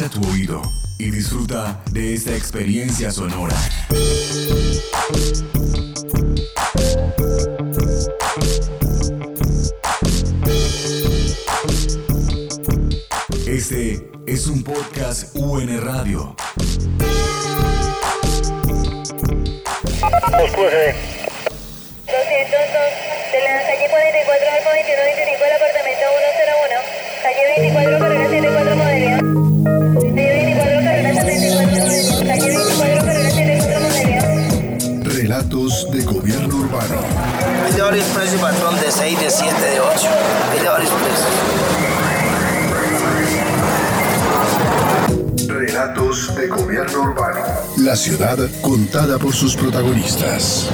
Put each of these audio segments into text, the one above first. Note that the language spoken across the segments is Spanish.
Agudiza tu oído y disfruta de esta experiencia sonora. Este es un podcast UN Radio. de la calle 44 al 2125 del apartamento 101, calle 24 carrera 74 modelo. Relatos de gobierno urbano. Hay de varios precios, patrón, de 6, de 7, de 8. Hay de varios precios. Relatos de gobierno urbano. La ciudad contada por sus protagonistas.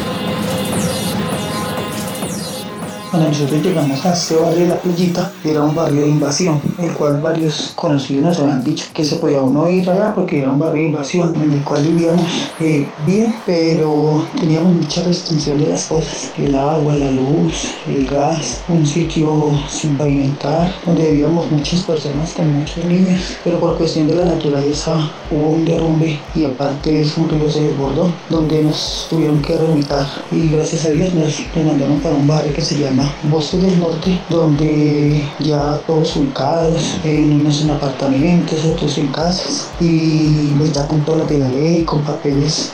Cuando nosotros llegamos a este barrio de la playita, era un barrio de invasión, el cual varios conocidos nos habían dicho que se podía uno ir allá porque era un barrio de invasión, en el cual vivíamos eh, bien, pero teníamos muchas restricciones de las cosas, el agua, la luz, el gas, un sitio sin pavimentar, donde vivíamos muchas personas con muchos niños, pero por cuestión de la naturaleza hubo un derrumbe y aparte eso un río se desbordó, donde nos tuvieron que remitar y gracias a Dios nos mandaron para un barrio que se llama Bosque del Norte, donde ya todos ubicados, en unos en apartamentos, otros en casas, y pues ya con todas las de la ley, con papeles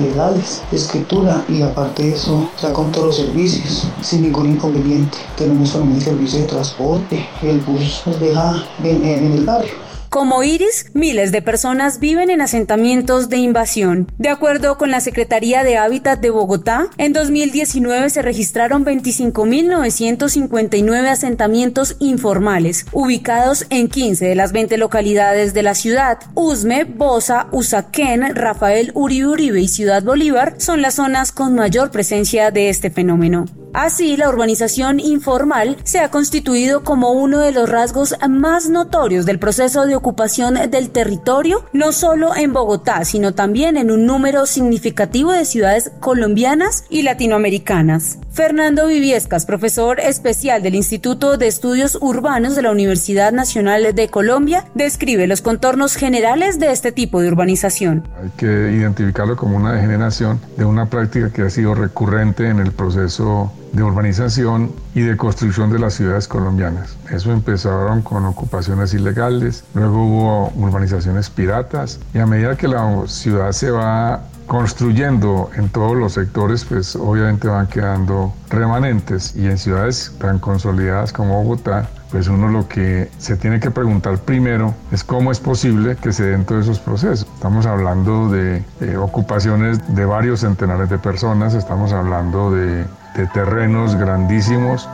legales, escritura, y aparte de eso, ya con todos los servicios, sin ningún inconveniente. Tenemos también servicio de transporte, el bus nos deja en el barrio. Como Iris, miles de personas viven en asentamientos de invasión. De acuerdo con la Secretaría de Hábitat de Bogotá, en 2019 se registraron 25.959 asentamientos informales, ubicados en 15 de las 20 localidades de la ciudad. Usme, Bosa, Usaquén, Rafael Uribe Uribe y Ciudad Bolívar son las zonas con mayor presencia de este fenómeno. Así, la urbanización informal se ha constituido como uno de los rasgos más notorios del proceso de ocupación del territorio, no solo en Bogotá, sino también en un número significativo de ciudades colombianas y latinoamericanas. Fernando Viviescas, profesor especial del Instituto de Estudios Urbanos de la Universidad Nacional de Colombia, describe los contornos generales de este tipo de urbanización. Hay que identificarlo como una degeneración de una práctica que ha sido recurrente en el proceso de urbanización y de construcción de las ciudades colombianas. Eso empezaron con ocupaciones ilegales, luego hubo urbanizaciones piratas y a medida que la ciudad se va construyendo en todos los sectores, pues obviamente van quedando remanentes y en ciudades tan consolidadas como Bogotá, pues uno lo que se tiene que preguntar primero es cómo es posible que se den todos esos procesos. Estamos hablando de eh, ocupaciones de varios centenares de personas, estamos hablando de de terrenos grandísimos.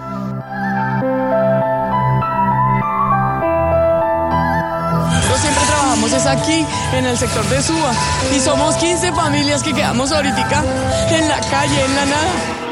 Siempre trabajamos es aquí, en el sector de Suba, y somos 15 familias que quedamos ahorita en la calle, en la nada.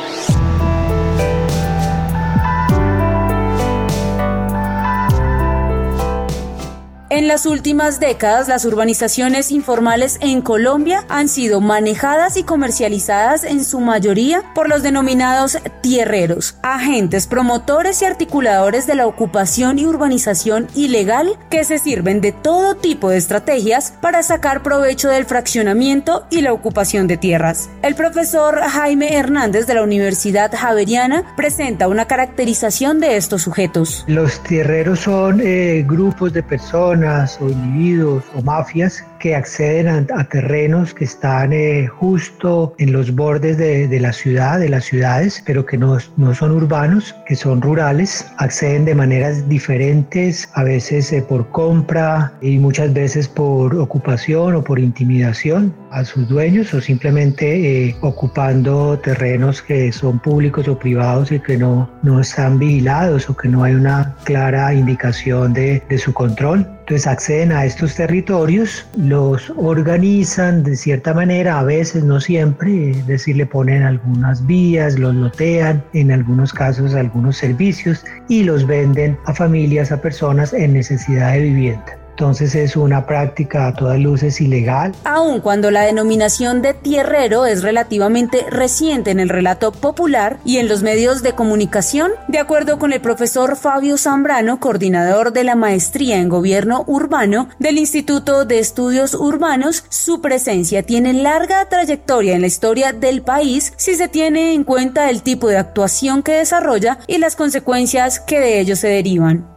En las últimas décadas, las urbanizaciones informales en Colombia han sido manejadas y comercializadas en su mayoría por los denominados tierreros, agentes promotores y articuladores de la ocupación y urbanización ilegal que se sirven de todo tipo de estrategias para sacar provecho del fraccionamiento y la ocupación de tierras. El profesor Jaime Hernández de la Universidad Javeriana presenta una caracterización de estos sujetos. Los tierreros son eh, grupos de personas o individuos o mafias que acceden a, terrenos que están eh, justo en los bordes de, de, la ciudad, de las ciudades, pero que no, no, son urbanos, que son rurales, acceden de maneras diferentes, a veces eh, por compra y muchas veces por ocupación o por intimidación a sus dueños o simplemente eh, ocupando terrenos que son públicos o privados y que no, no están vigilados o que no hay una clara indicación de, de su control. Entonces acceden a estos territorios, los organizan de cierta manera, a veces, no siempre, es decir, le ponen algunas vías, los lotean, en algunos casos algunos servicios y los venden a familias, a personas en necesidad de vivienda. Entonces es una práctica a todas luces ilegal. Aun cuando la denominación de tierrero es relativamente reciente en el relato popular y en los medios de comunicación, de acuerdo con el profesor Fabio Zambrano, coordinador de la maestría en gobierno urbano del Instituto de Estudios Urbanos, su presencia tiene larga trayectoria en la historia del país si se tiene en cuenta el tipo de actuación que desarrolla y las consecuencias que de ello se derivan.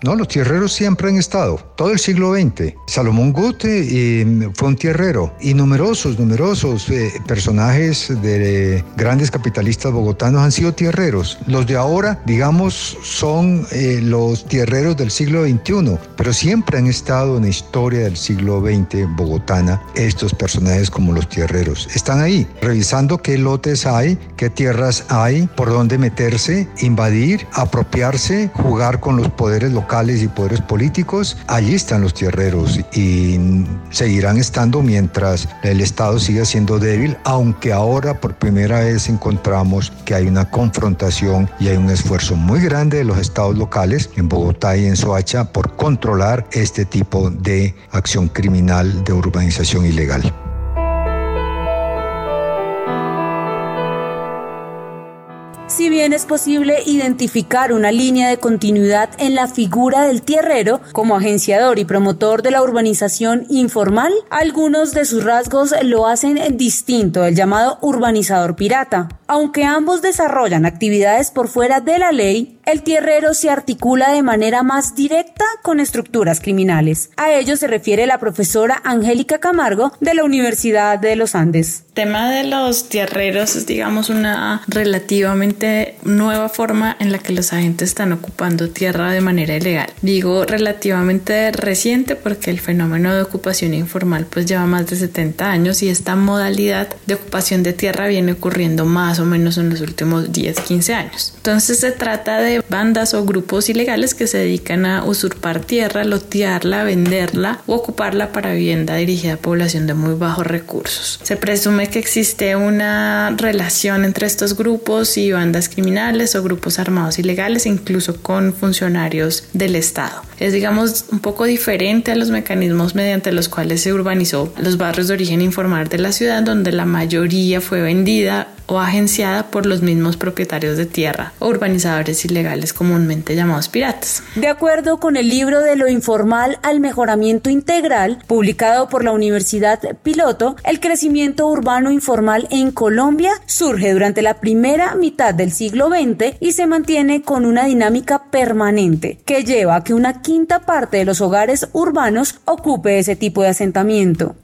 No, los tierreros siempre han estado, todo el siglo XX. Salomón Gute eh, fue un tierrero y numerosos, numerosos eh, personajes de grandes capitalistas bogotanos han sido tierreros. Los de ahora, digamos, son eh, los tierreros del siglo XXI, pero siempre han estado en la historia del siglo XX bogotana estos personajes como los tierreros. Están ahí, revisando qué lotes hay, qué tierras hay, por dónde meterse, invadir, apropiarse, jugar con los poderes locales y poderes políticos, allí están los tierreros y seguirán estando mientras el Estado siga siendo débil, aunque ahora por primera vez encontramos que hay una confrontación y hay un esfuerzo muy grande de los estados locales en Bogotá y en Soacha por controlar este tipo de acción criminal de urbanización ilegal. Si bien es posible identificar una línea de continuidad en la figura del tierrero como agenciador y promotor de la urbanización informal, algunos de sus rasgos lo hacen distinto del llamado urbanizador pirata. Aunque ambos desarrollan actividades por fuera de la ley, el tierrero se articula de manera más directa con estructuras criminales. A ello se refiere la profesora Angélica Camargo de la Universidad de los Andes. El tema de los tierreros es, digamos, una relativamente nueva forma en la que los agentes están ocupando tierra de manera ilegal. Digo relativamente reciente porque el fenómeno de ocupación informal pues lleva más de 70 años y esta modalidad de ocupación de tierra viene ocurriendo más o menos en los últimos 10, 15 años. Entonces se trata de bandas o grupos ilegales que se dedican a usurpar tierra, lotearla, venderla o ocuparla para vivienda dirigida a población de muy bajos recursos. Se presume que existe una relación entre estos grupos y bandas criminales o grupos armados ilegales, incluso con funcionarios del Estado. Es, digamos, un poco diferente a los mecanismos mediante los cuales se urbanizó los barrios de origen informal de la ciudad, donde la mayoría fue vendida o agenciada por los mismos propietarios de tierra o urbanizadores ilegales comúnmente llamados piratas. De acuerdo con el libro de lo informal al mejoramiento integral, publicado por la Universidad Piloto, el crecimiento urbano informal en Colombia surge durante la primera mitad del siglo XX y se mantiene con una dinámica permanente que lleva a que una quinta parte de los hogares urbanos ocupe ese tipo de asentamiento.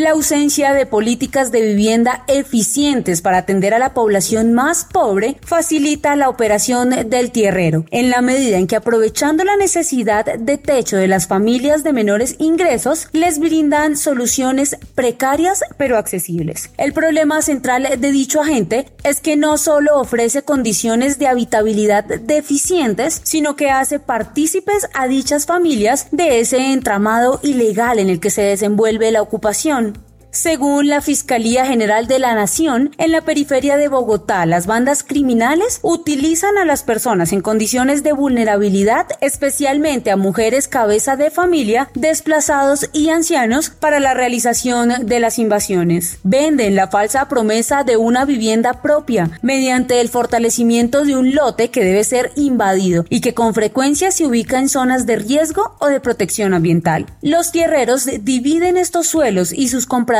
La ausencia de políticas de vivienda eficientes para atender a la población más pobre facilita la operación del tierrero, en la medida en que aprovechando la necesidad de techo de las familias de menores ingresos, les brindan soluciones precarias pero accesibles. El problema central de dicho agente es que no solo ofrece condiciones de habitabilidad deficientes, sino que hace partícipes a dichas familias de ese entramado ilegal en el que se desenvuelve la ocupación. Según la Fiscalía General de la Nación, en la periferia de Bogotá, las bandas criminales utilizan a las personas en condiciones de vulnerabilidad, especialmente a mujeres cabeza de familia, desplazados y ancianos, para la realización de las invasiones. Venden la falsa promesa de una vivienda propia mediante el fortalecimiento de un lote que debe ser invadido y que con frecuencia se ubica en zonas de riesgo o de protección ambiental. Los tierreros dividen estos suelos y sus compradores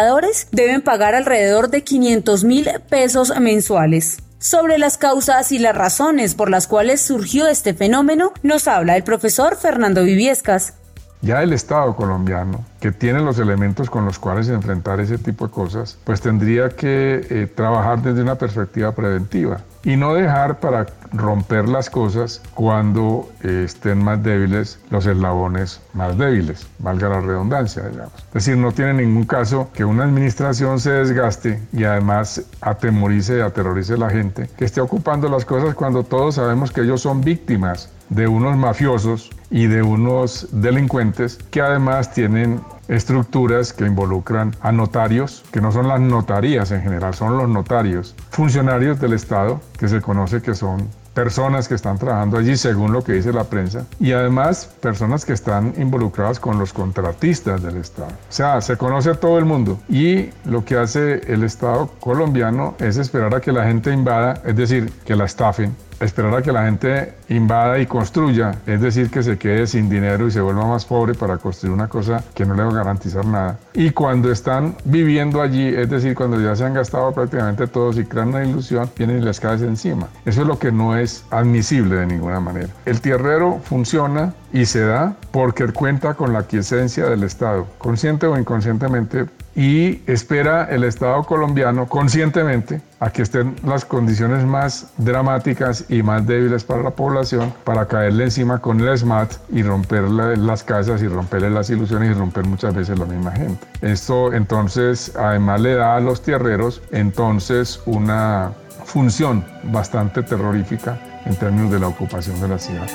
deben pagar alrededor de 500 mil pesos mensuales. Sobre las causas y las razones por las cuales surgió este fenómeno, nos habla el profesor Fernando Viviescas. Ya el Estado colombiano, que tiene los elementos con los cuales enfrentar ese tipo de cosas, pues tendría que eh, trabajar desde una perspectiva preventiva y no dejar para romper las cosas cuando eh, estén más débiles los eslabones más débiles, valga la redundancia, digamos. Es decir, no tiene ningún caso que una administración se desgaste y además atemorice y aterrorice a la gente que esté ocupando las cosas cuando todos sabemos que ellos son víctimas de unos mafiosos y de unos delincuentes que además tienen estructuras que involucran a notarios, que no son las notarías en general, son los notarios, funcionarios del Estado, que se conoce que son personas que están trabajando allí según lo que dice la prensa y además personas que están involucradas con los contratistas del Estado. O sea, se conoce a todo el mundo y lo que hace el Estado colombiano es esperar a que la gente invada, es decir, que la estafen esperar a que la gente invada y construya, es decir, que se quede sin dinero y se vuelva más pobre para construir una cosa que no le va a garantizar nada. Y cuando están viviendo allí, es decir, cuando ya se han gastado prácticamente todos y crean una ilusión, vienen y les cae encima. Eso es lo que no es admisible de ninguna manera. El tierrero funciona y se da porque cuenta con la quiesencia del Estado, consciente o inconscientemente y espera el Estado colombiano conscientemente a que estén las condiciones más dramáticas y más débiles para la población para caerle encima con el SMAT y romperle las casas y romperle las ilusiones y romper muchas veces la misma gente. Esto entonces además le da a los tierreros entonces una función bastante terrorífica en términos de la ocupación de la ciudad.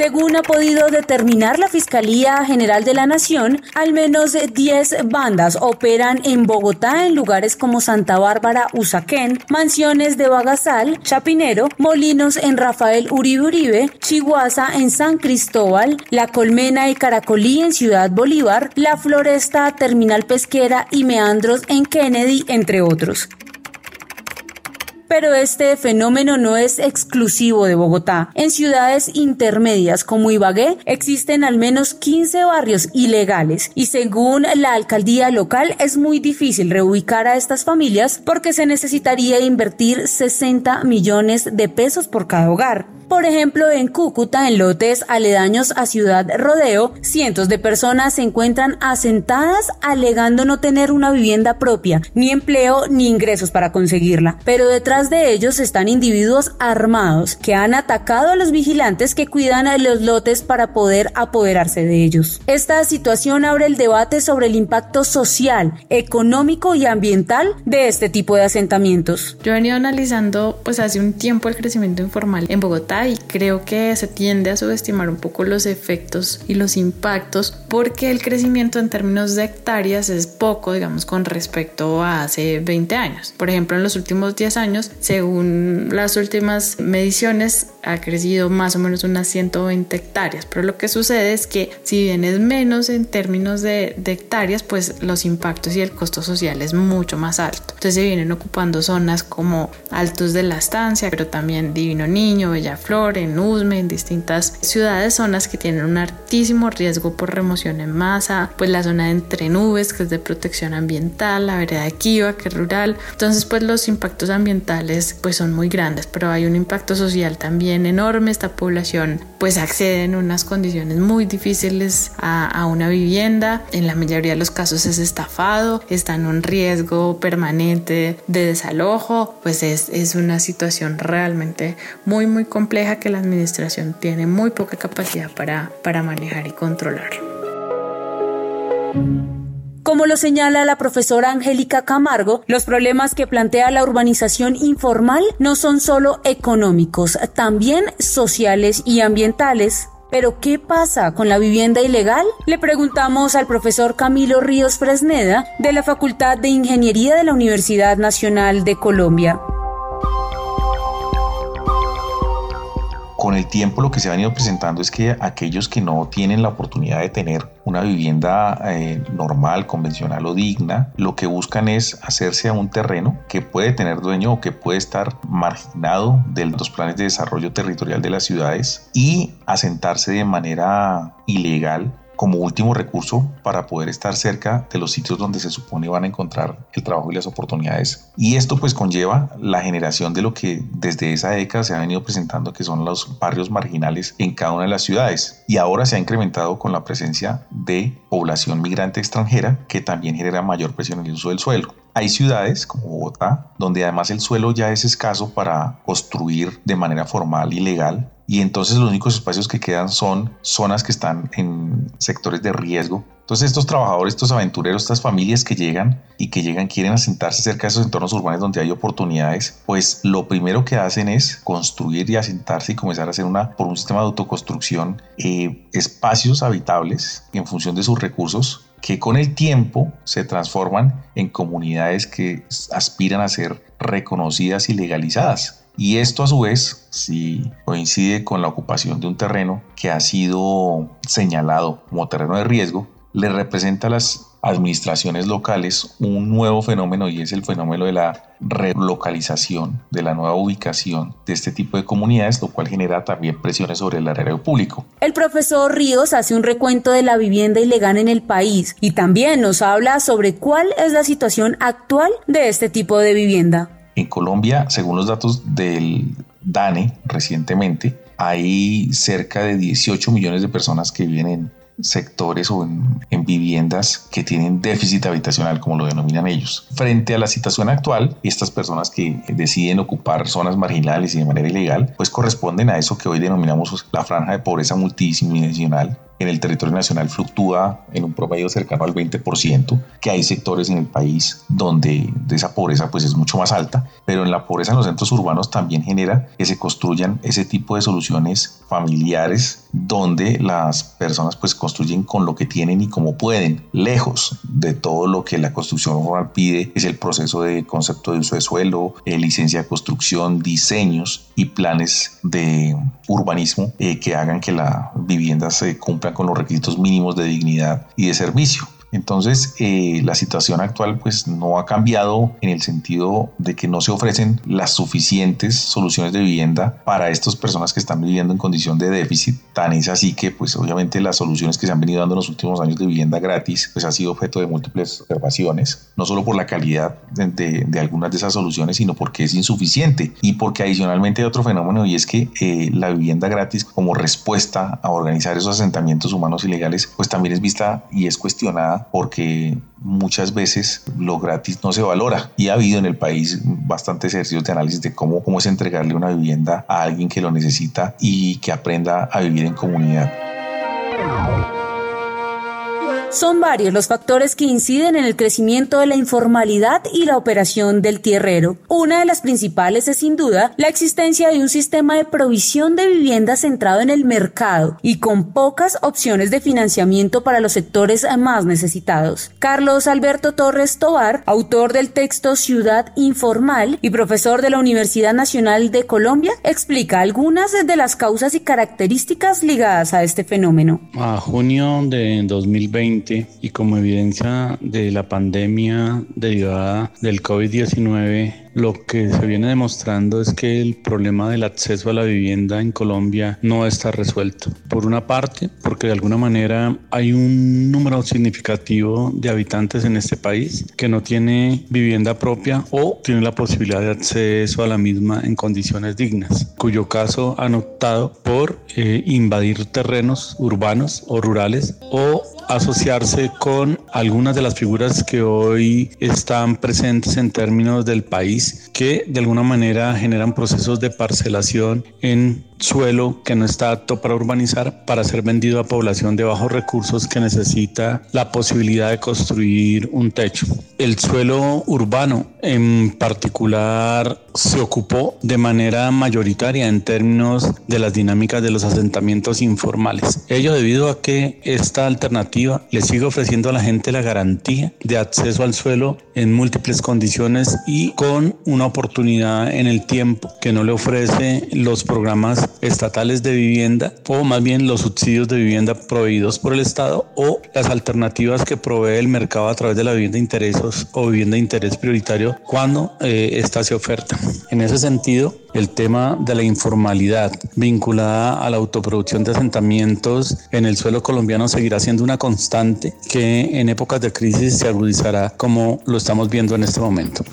Según ha podido determinar la Fiscalía General de la Nación, al menos 10 bandas operan en Bogotá en lugares como Santa Bárbara, Usaquén, Mansiones de Bagasal, Chapinero, Molinos en Rafael Uribe Uribe, Chihuahua en San Cristóbal, La Colmena y Caracolí en Ciudad Bolívar, La Floresta, Terminal Pesquera y Meandros en Kennedy, entre otros. Pero este fenómeno no es exclusivo de Bogotá. En ciudades intermedias como Ibagué existen al menos 15 barrios ilegales y según la alcaldía local es muy difícil reubicar a estas familias porque se necesitaría invertir 60 millones de pesos por cada hogar. Por ejemplo, en Cúcuta, en lotes aledaños a Ciudad Rodeo, cientos de personas se encuentran asentadas alegando no tener una vivienda propia, ni empleo ni ingresos para conseguirla. Pero detrás de ellos están individuos armados que han atacado a los vigilantes que cuidan a los lotes para poder apoderarse de ellos. Esta situación abre el debate sobre el impacto social, económico y ambiental de este tipo de asentamientos. Yo he venido analizando pues hace un tiempo el crecimiento informal en Bogotá y creo que se tiende a subestimar un poco los efectos y los impactos porque el crecimiento en términos de hectáreas es poco, digamos, con respecto a hace 20 años. Por ejemplo, en los últimos 10 años, según las últimas mediciones, ha crecido más o menos unas 120 hectáreas, pero lo que sucede es que si bien es menos en términos de, hectáreas, pues los impactos y el costo social es mucho más alto. Entonces se vienen ocupando zonas como Altos de la Estancia, pero también Divino Niño, Bella En Usme, en distintas ciudades, zonas que tienen un altísimo riesgo por remoción en masa, pues la zona de entre nubes, que es de protección ambiental, la vereda de Kiva, que es rural. Entonces, pues los impactos ambientales pues son muy grandes, pero hay un impacto social también enorme. Esta población pues accede en unas condiciones muy difíciles a, a una vivienda. En la mayoría de los casos es estafado, está en un riesgo permanente de desalojo, pues es, es una situación realmente muy, muy compleja que la administración tiene muy poca capacidad para, para manejar y controlar. Como lo señala la profesora Angélica Camargo, los problemas que plantea la urbanización informal no son solo económicos, también sociales y ambientales. Pero ¿qué pasa con la vivienda ilegal? Le preguntamos al profesor Camilo Ríos Fresneda de la Facultad de Ingeniería de la Universidad Nacional de Colombia. Con el tiempo lo que se ha venido presentando es que aquellos que no tienen la oportunidad de tener una vivienda eh, normal, convencional o digna, lo que buscan es hacerse a un terreno que puede tener dueño o que puede estar marginado de los planes de desarrollo territorial de las ciudades y asentarse de manera ilegal como último recurso para poder estar cerca de los sitios donde se supone van a encontrar el trabajo y las oportunidades. Y esto pues conlleva la generación de lo que desde esa década se ha venido presentando que son los barrios marginales en cada una de las ciudades. Y ahora se ha incrementado con la presencia de población migrante extranjera que también genera mayor presión en el uso del suelo. Hay ciudades como Bogotá donde además el suelo ya es escaso para construir de manera formal y legal y entonces los únicos espacios que quedan son zonas que están en sectores de riesgo. Entonces estos trabajadores, estos aventureros, estas familias que llegan y que llegan quieren asentarse cerca de esos entornos urbanos donde hay oportunidades, pues lo primero que hacen es construir y asentarse y comenzar a hacer una por un sistema de autoconstrucción eh, espacios habitables en función de sus recursos que con el tiempo se transforman en comunidades que aspiran a ser reconocidas y legalizadas. Y esto a su vez, si coincide con la ocupación de un terreno que ha sido señalado como terreno de riesgo, le representa a las administraciones locales un nuevo fenómeno y es el fenómeno de la relocalización, de la nueva ubicación de este tipo de comunidades, lo cual genera también presiones sobre el área público. El profesor Ríos hace un recuento de la vivienda ilegal en el país y también nos habla sobre cuál es la situación actual de este tipo de vivienda. En Colombia, según los datos del DANE recientemente, hay cerca de 18 millones de personas que viven en sectores o en, viviendas que tienen déficit habitacional, como lo denominan ellos. Frente a la situación actual, estas personas que deciden ocupar zonas marginales y de manera ilegal, pues corresponden a eso que hoy denominamos la franja de pobreza multidimensional en el territorio nacional fluctúa en un promedio cercano al 20%, que hay sectores en el país donde esa pobreza pues es mucho más alta, pero en la pobreza en los centros urbanos también genera que se construyan ese tipo de soluciones familiares donde las personas pues construyen con lo que tienen y como pueden, lejos de todo lo que la construcción rural pide, es el proceso de concepto de uso de suelo, eh, licencia de construcción, diseños y planes de urbanismo eh, que hagan que la vivienda se cumpla con los requisitos mínimos de dignidad y de servicio. Entonces, eh, la situación actual pues no ha cambiado en el sentido de que no se ofrecen las suficientes soluciones de vivienda para estas personas que están viviendo en condición de déficit. Tan es así que pues obviamente las soluciones que se han venido dando en los últimos años de vivienda gratis pues ha sido objeto de múltiples observaciones, no solo por la calidad de, algunas de esas soluciones, sino porque es insuficiente y porque adicionalmente hay otro fenómeno y es que eh, la vivienda gratis como respuesta a organizar esos asentamientos humanos ilegales pues también es vista y es cuestionada porque muchas veces lo gratis no se valora y ha habido en el país bastantes ejercicios de análisis de cómo, cómo es entregarle una vivienda a alguien que lo necesita y que aprenda a vivir en comunidad. Son varios los factores que inciden en el crecimiento de la informalidad y la operación del tierrero. Una de las principales es sin duda la existencia de un sistema de provisión de vivienda centrado en el mercado y con pocas opciones de financiamiento para los sectores más necesitados. Carlos Alberto Torres Tobar, autor del texto Ciudad Informal y profesor de la Universidad Nacional de Colombia, explica algunas de las causas y características ligadas a este fenómeno. A junio de 2020 y como evidencia de la pandemia derivada del COVID-19 lo que se viene demostrando es que el problema del acceso a la vivienda en Colombia no está resuelto. Por una parte, porque de alguna manera hay un número significativo de habitantes en este país que no tiene vivienda propia o tiene la posibilidad de acceso a la misma en condiciones dignas, cuyo caso han optado por eh, invadir terrenos urbanos o rurales o asociarse con algunas de las figuras que hoy están presentes en términos del país que de alguna manera generan procesos de parcelación en suelo que no está apto para urbanizar para ser vendido a población de bajos recursos que necesita la posibilidad de construir un techo. El suelo urbano en particular se ocupó de manera mayoritaria en términos de las dinámicas de los asentamientos informales. Ello debido a que esta alternativa le sigue ofreciendo a la gente la garantía de acceso al suelo en múltiples condiciones y con una oportunidad en el tiempo que no le ofrece los programas estatales de vivienda o más bien los subsidios de vivienda proveídos por el Estado o las alternativas que provee el mercado a través de la vivienda de intereses o vivienda de interés prioritario cuando eh, esta se oferta. En ese sentido, el tema de la informalidad vinculada a la autoproducción de asentamientos en el suelo colombiano seguirá siendo una constante que en épocas de crisis se agudizará como lo estamos viendo en este momento.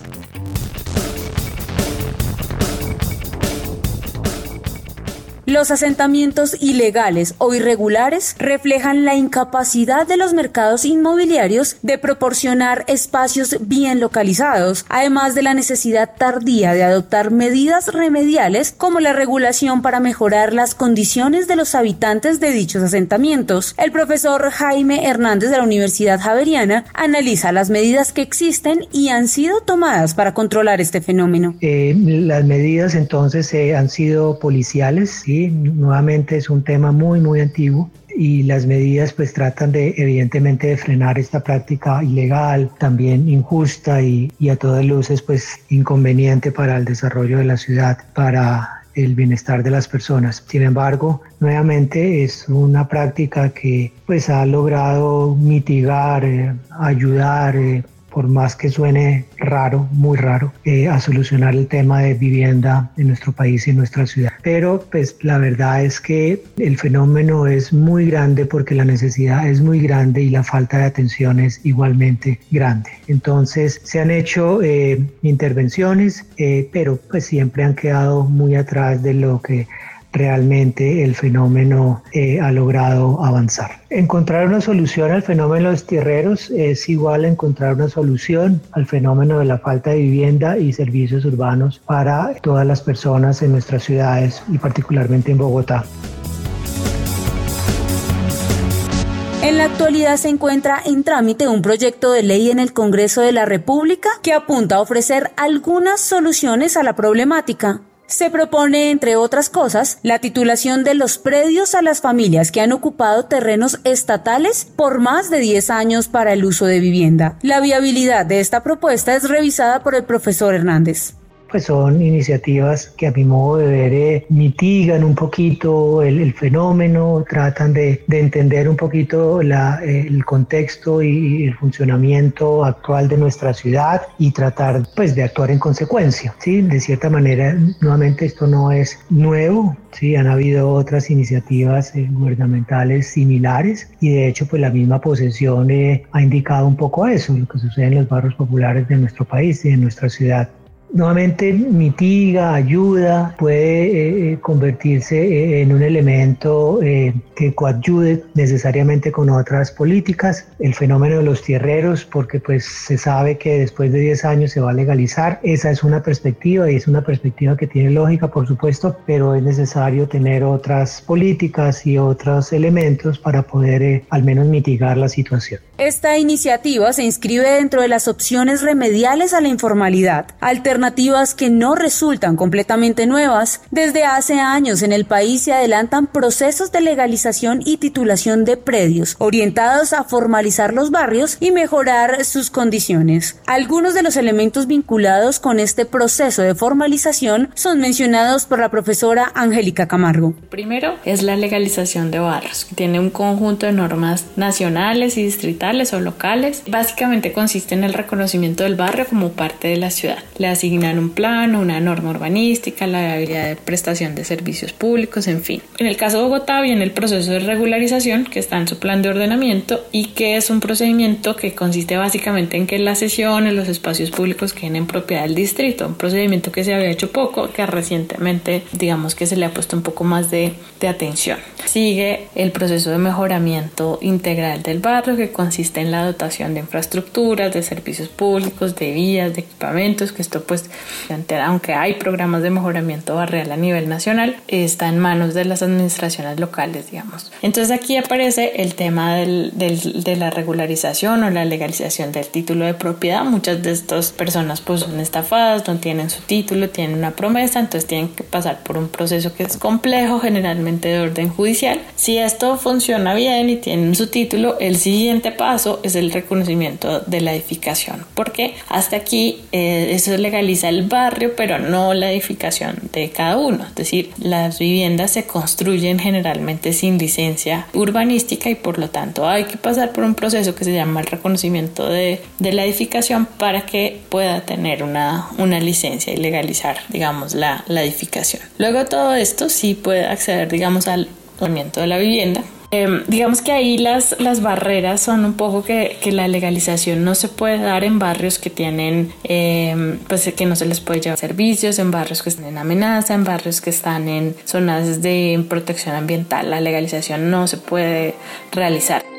Los asentamientos ilegales o irregulares reflejan la incapacidad de los mercados inmobiliarios de proporcionar espacios bien localizados, además de la necesidad tardía de adoptar medidas remediales como la regulación para mejorar las condiciones de los habitantes de dichos asentamientos. El profesor Jaime Hernández de la Universidad Javeriana analiza las medidas que existen y han sido tomadas para controlar este fenómeno. Eh, las medidas entonces eh, han sido policiales, ¿sí? Nuevamente es un tema muy, muy antiguo y las medidas pues tratan de evidentemente de frenar esta práctica ilegal, también injusta y, y a todas luces pues inconveniente para el desarrollo de la ciudad, para el bienestar de las personas. Sin embargo, nuevamente es una práctica que pues ha logrado mitigar, eh, ayudar, eh, por más que suene raro, muy raro, eh, a solucionar el tema de vivienda en nuestro país y en nuestra ciudad. Pero pues la verdad es que el fenómeno es muy grande porque la necesidad es muy grande y la falta de atención es igualmente grande. Entonces se han hecho eh, intervenciones, eh, pero pues siempre han quedado muy atrás de lo que realmente el fenómeno eh, ha logrado avanzar. Encontrar una solución al fenómeno de los tierreros es igual a encontrar una solución al fenómeno de la falta de vivienda y servicios urbanos para todas las personas en nuestras ciudades y particularmente en Bogotá. En la actualidad se encuentra en trámite un proyecto de ley en el Congreso de la República que apunta a ofrecer algunas soluciones a la problemática. Se propone, entre otras cosas, la titulación de los predios a las familias que han ocupado terrenos estatales por más de 10 años para el uso de vivienda. La viabilidad de esta propuesta es revisada por el profesor Hernández pues son iniciativas que a mi modo de ver eh, mitigan un poquito el, fenómeno, tratan de, entender un poquito la, eh, el contexto y, el funcionamiento actual de nuestra ciudad y tratar pues de actuar en consecuencia. ¿sí? De cierta manera, nuevamente esto no es nuevo, ¿sí? han habido otras iniciativas eh, gubernamentales similares y de hecho pues la misma posesión ha indicado un poco eso, lo que sucede en los barrios populares de nuestro país y de nuestra ciudad nuevamente mitiga, ayuda, puede eh, eh, convertirse eh, en un elemento que coadyude necesariamente con otras políticas. El fenómeno de los tierreros, porque pues se sabe que después de 10 años se va a legalizar. Esa es una perspectiva y es una perspectiva que tiene lógica, por supuesto, pero es necesario tener otras políticas y otros elementos para poder al menos mitigar la situación. Esta iniciativa se inscribe dentro de las opciones remediales a la informalidad, alternativas que no resultan completamente nuevas. Desde hace años en el país se adelantan procesos de legalización y titulación de predios, orientados a formalizar los barrios y mejorar sus condiciones. Algunos de los elementos vinculados con este proceso de formalización son mencionados por la profesora Angélica Camargo. Primero es la legalización de barrios, tiene un conjunto de normas nacionales y distritales o locales. Básicamente consiste en el reconocimiento del barrio como parte de la ciudad. Asignan un plano, una norma urbanística, la habilidad de prestación de servicios públicos, en fin. En el caso de Bogotá viene el proceso de regularización que está en su plan de ordenamiento y que es un procedimiento que consiste básicamente en que las sesiones, los espacios públicos queden en propiedad del distrito. Un procedimiento que se había hecho poco, que recientemente digamos que se le ha puesto un poco más de, de atención. Sigue el proceso de mejoramiento integral del barrio que consiste en la dotación de infraestructuras, de servicios públicos, de vías, de equipamientos, que esto pues, aunque hay programas de mejoramiento barrial a nivel nacional, está en manos de las administraciones locales, digamos. Entonces aquí aparece el tema del, del, de la regularización o la legalización del título de propiedad. Muchas de estas personas pues son estafadas, no tienen su título, tienen una promesa, entonces tienen que pasar por un proceso que es complejo, generalmente de orden judicial. Si esto funciona bien y tienen su título, el siguiente paso es el reconocimiento de la edificación, porque hasta aquí eh, eso el barrio, pero no la edificación de cada uno. Es decir, las viviendas se construyen generalmente sin licencia urbanística y por lo tanto hay que pasar por un proceso que se llama el reconocimiento de, de la edificación para que pueda tener una, una licencia y legalizar, digamos, la, la edificación. Luego todo esto sí puede acceder, digamos, al de la vivienda, Em, digamos que ahí las, las barreras son un poco que, que, la legalización no se puede dar en barrios que tienen, em, pues que no se les puede llevar servicios, en barrios que están en amenaza, en barrios que están en zonas de protección ambiental. La legalización no se puede realizar.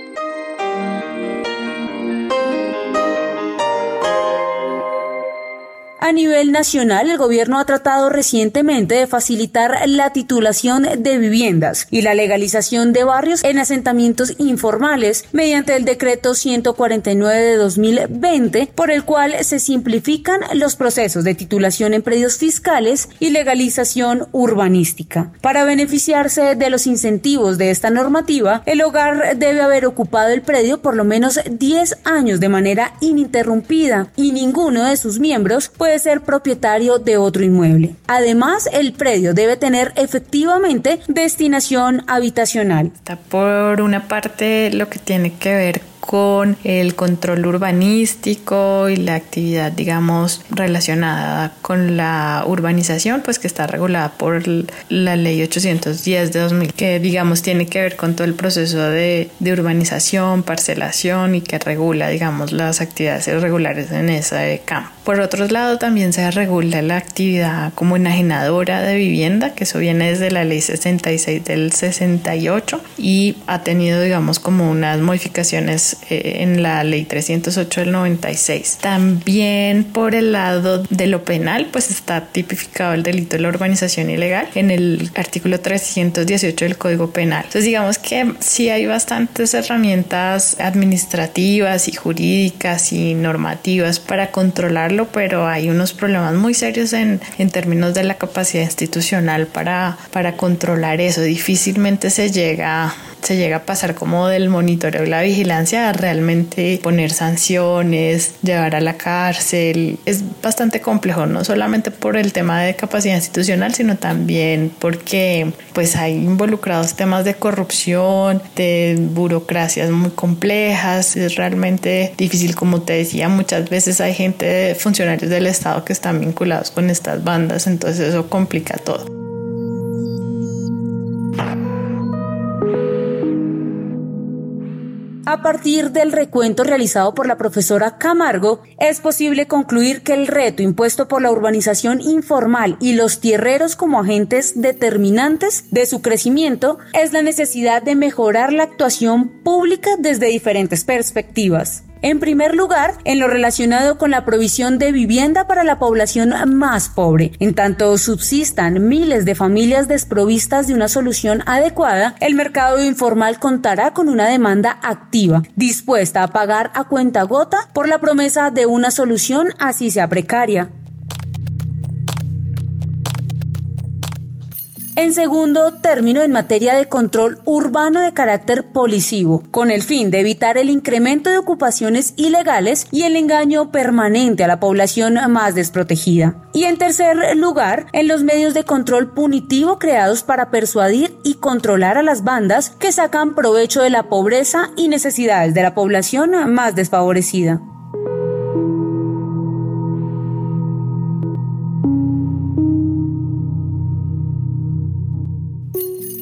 A nivel nacional, el gobierno ha tratado recientemente de facilitar la titulación de viviendas y la legalización de barrios en asentamientos informales mediante el decreto 149 de 2020, por el cual se simplifican los procesos de titulación en predios fiscales y legalización urbanística. Para beneficiarse de los incentivos de esta normativa, el hogar debe haber ocupado el predio por lo menos 10 años de manera ininterrumpida y ninguno de sus miembros puede ser propietario de otro inmueble. Además, el predio debe tener efectivamente destinación habitacional. Por una parte, lo que tiene que ver con el control urbanístico y la actividad, digamos, relacionada con la urbanización, pues que está regulada por la ley 810 de 2000, que digamos tiene que ver con todo el proceso de, de urbanización, parcelación y que regula, digamos, las actividades irregulares en ese campo. Por otro lado, también se regula la actividad como enajenadora de vivienda, que eso viene desde la ley 66 del 68 y ha tenido, digamos, como unas modificaciones eh, en la ley 308 del 96. También por el lado de lo penal, pues está tipificado el delito de la urbanización ilegal en el artículo 318 del Código Penal. Entonces digamos que sí hay bastantes herramientas administrativas y jurídicas y normativas para controlarlo, pero hay unos problemas muy serios en, en términos de la capacidad institucional para, para controlar eso. Difícilmente se llega se llega a pasar como del monitoreo y la vigilancia a realmente poner sanciones, llevar a la cárcel. Es bastante complejo, no solamente por el tema de capacidad institucional, sino también porque pues hay involucrados temas de corrupción, de burocracias muy complejas. Es realmente difícil, como te decía, muchas veces hay gente, funcionarios del Estado que están vinculados con estas bandas, entonces eso complica todo. A partir del recuento realizado por la profesora Camargo, es posible concluir que el reto impuesto por la urbanización informal y los tierreros como agentes determinantes de su crecimiento es la necesidad de mejorar la actuación pública desde diferentes perspectivas. En primer lugar, en lo relacionado con la provisión de vivienda para la población más pobre. En tanto subsistan miles de familias desprovistas de una solución adecuada, el mercado informal contará con una demanda activa, dispuesta a pagar a cuenta gota por la promesa de una solución así sea precaria. En segundo término, en materia de control urbano de carácter policivo, con el fin de evitar el incremento de ocupaciones ilegales y el engaño permanente a la población más desprotegida. Y en tercer lugar, en los medios de control punitivo creados para persuadir y controlar a las bandas que sacan provecho de la pobreza y necesidades de la población más desfavorecida.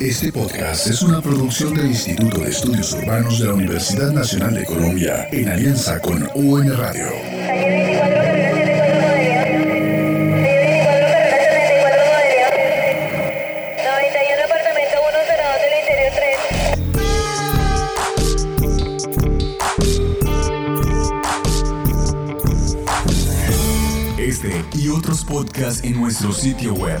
Este podcast es una producción del Instituto de Estudios Urbanos de la Universidad Nacional de Colombia en alianza con UN Radio. Calle 24, carrera 74 modelo. Calle 24, apartamento 102 del interior 3. Este y otros podcasts en nuestro sitio web